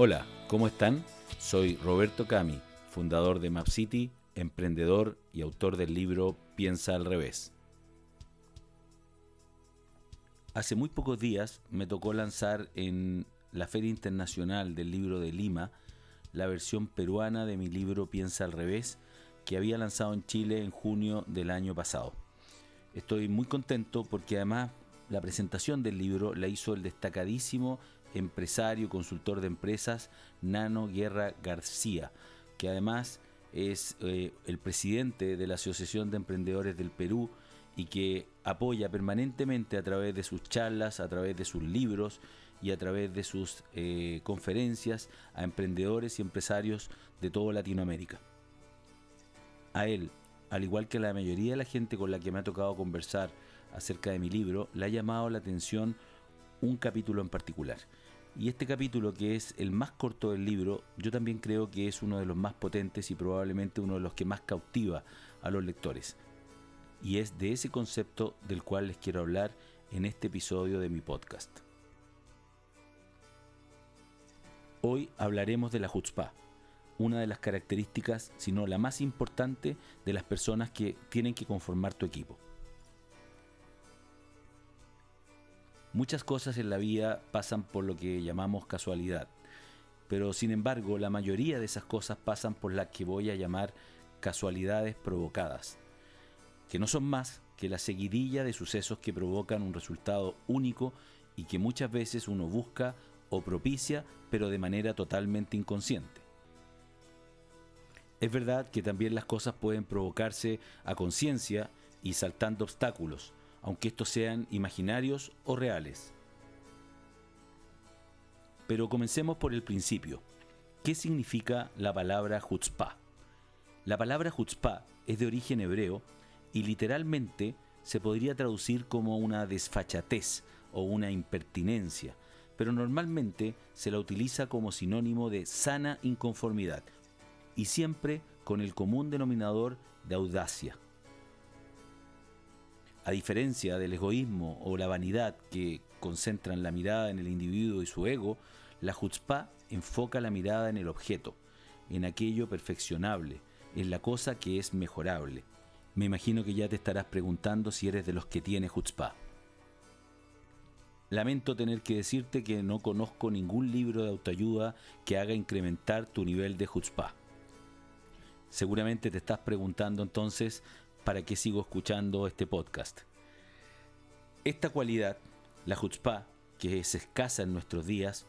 Hola, ¿cómo están? Soy Roberto Cami, fundador de MapCity, emprendedor y autor del libro Piensa al revés. Hace muy pocos días me tocó lanzar en la Feria Internacional del Libro de Lima la versión peruana de mi libro Piensa al revés, que había lanzado en Chile en junio del año pasado. Estoy muy contento porque además la presentación del libro la hizo el destacadísimo empresario, consultor de empresas, Nano Guerra García, que además es eh, el presidente de la Asociación de Emprendedores del Perú y que apoya permanentemente a través de sus charlas, a través de sus libros y a través de sus eh, conferencias a emprendedores y empresarios de toda Latinoamérica. A él, al igual que a la mayoría de la gente con la que me ha tocado conversar acerca de mi libro, le ha llamado la atención un capítulo en particular. Y este capítulo, que es el más corto del libro, yo también creo que es uno de los más potentes y probablemente uno de los que más cautiva a los lectores. Y es de ese concepto del cual les quiero hablar en este episodio de mi podcast. Hoy hablaremos de la chutzpah, una de las características, si no la más importante, de las personas que tienen que conformar tu equipo. Muchas cosas en la vida pasan por lo que llamamos casualidad, pero sin embargo la mayoría de esas cosas pasan por las que voy a llamar casualidades provocadas, que no son más que la seguidilla de sucesos que provocan un resultado único y que muchas veces uno busca o propicia, pero de manera totalmente inconsciente. Es verdad que también las cosas pueden provocarse a conciencia y saltando obstáculos, aunque estos sean imaginarios o reales. Pero comencemos por el principio. ¿Qué significa la palabra chutzpah? La palabra chutzpah es de origen hebreo y literalmente se podría traducir como una desfachatez o una impertinencia, pero normalmente se la utiliza como sinónimo de sana inconformidad y siempre con el común denominador de audacia. A diferencia del egoísmo o la vanidad que concentran la mirada en el individuo y su ego, la chutzpah enfoca la mirada en el objeto, en aquello perfeccionable, en la cosa que es mejorable. Me imagino que ya te estarás preguntando si eres de los que tiene chutzpah. Lamento tener que decirte que no conozco ningún libro de autoayuda que haga incrementar tu nivel de chutzpah. Seguramente te estás preguntando entonces para qué sigo escuchando este podcast. Esta cualidad, la chutzpah, que es escasa en nuestros días,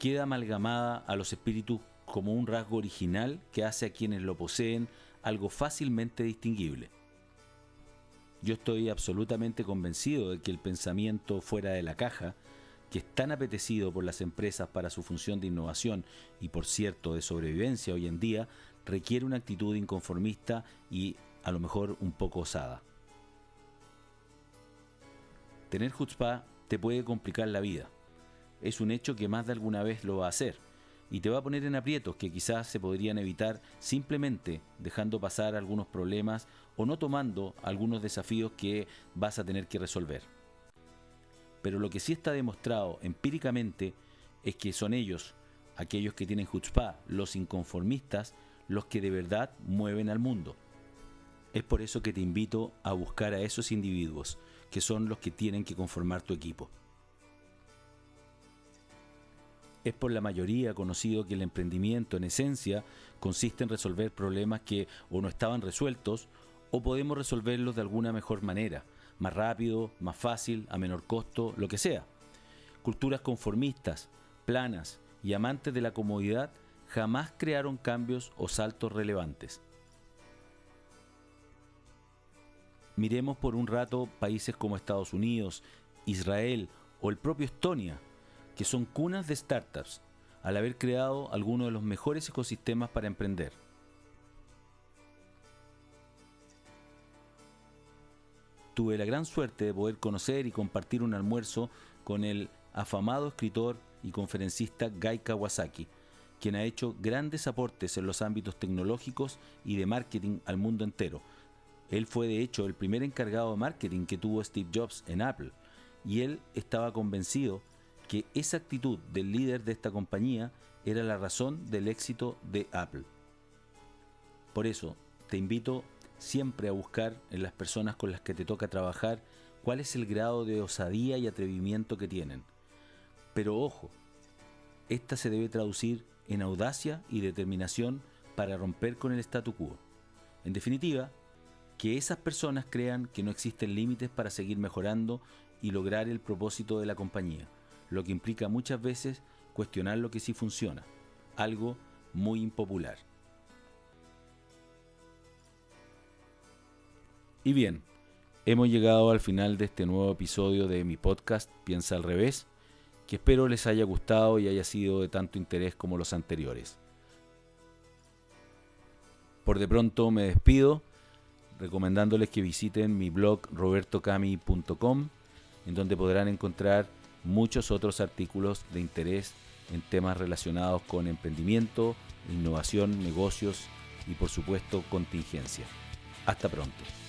queda amalgamada a los espíritus como un rasgo original que hace a quienes lo poseen algo fácilmente distinguible. Yo estoy absolutamente convencido de que el pensamiento fuera de la caja, que es tan apetecido por las empresas para su función de innovación y por cierto de sobrevivencia hoy en día, requiere una actitud inconformista y a lo mejor un poco osada. Tener chutzpah te puede complicar la vida. Es un hecho que más de alguna vez lo va a hacer y te va a poner en aprietos que quizás se podrían evitar simplemente dejando pasar algunos problemas o no tomando algunos desafíos que vas a tener que resolver. Pero lo que sí está demostrado empíricamente es que son ellos, aquellos que tienen chutzpah, los inconformistas, los que de verdad mueven al mundo. Es por eso que te invito a buscar a esos individuos, que son los que tienen que conformar tu equipo. Es por la mayoría conocido que el emprendimiento en esencia consiste en resolver problemas que o no estaban resueltos o podemos resolverlos de alguna mejor manera, más rápido, más fácil, a menor costo, lo que sea. Culturas conformistas, planas y amantes de la comodidad jamás crearon cambios o saltos relevantes. Miremos por un rato países como Estados Unidos, Israel o el propio Estonia, que son cunas de startups, al haber creado algunos de los mejores ecosistemas para emprender. Tuve la gran suerte de poder conocer y compartir un almuerzo con el afamado escritor y conferencista Guy Kawasaki, quien ha hecho grandes aportes en los ámbitos tecnológicos y de marketing al mundo entero, él fue de hecho el primer encargado de marketing que tuvo Steve Jobs en Apple y él estaba convencido que esa actitud del líder de esta compañía era la razón del éxito de Apple. Por eso, te invito siempre a buscar en las personas con las que te toca trabajar cuál es el grado de osadía y atrevimiento que tienen. Pero ojo, esta se debe traducir en audacia y determinación para romper con el statu quo. En definitiva, que esas personas crean que no existen límites para seguir mejorando y lograr el propósito de la compañía, lo que implica muchas veces cuestionar lo que sí funciona, algo muy impopular. Y bien, hemos llegado al final de este nuevo episodio de mi podcast Piensa al revés, que espero les haya gustado y haya sido de tanto interés como los anteriores. Por de pronto me despido recomendándoles que visiten mi blog robertocami.com en donde podrán encontrar muchos otros artículos de interés en temas relacionados con emprendimiento, innovación, negocios y por supuesto contingencia. Hasta pronto.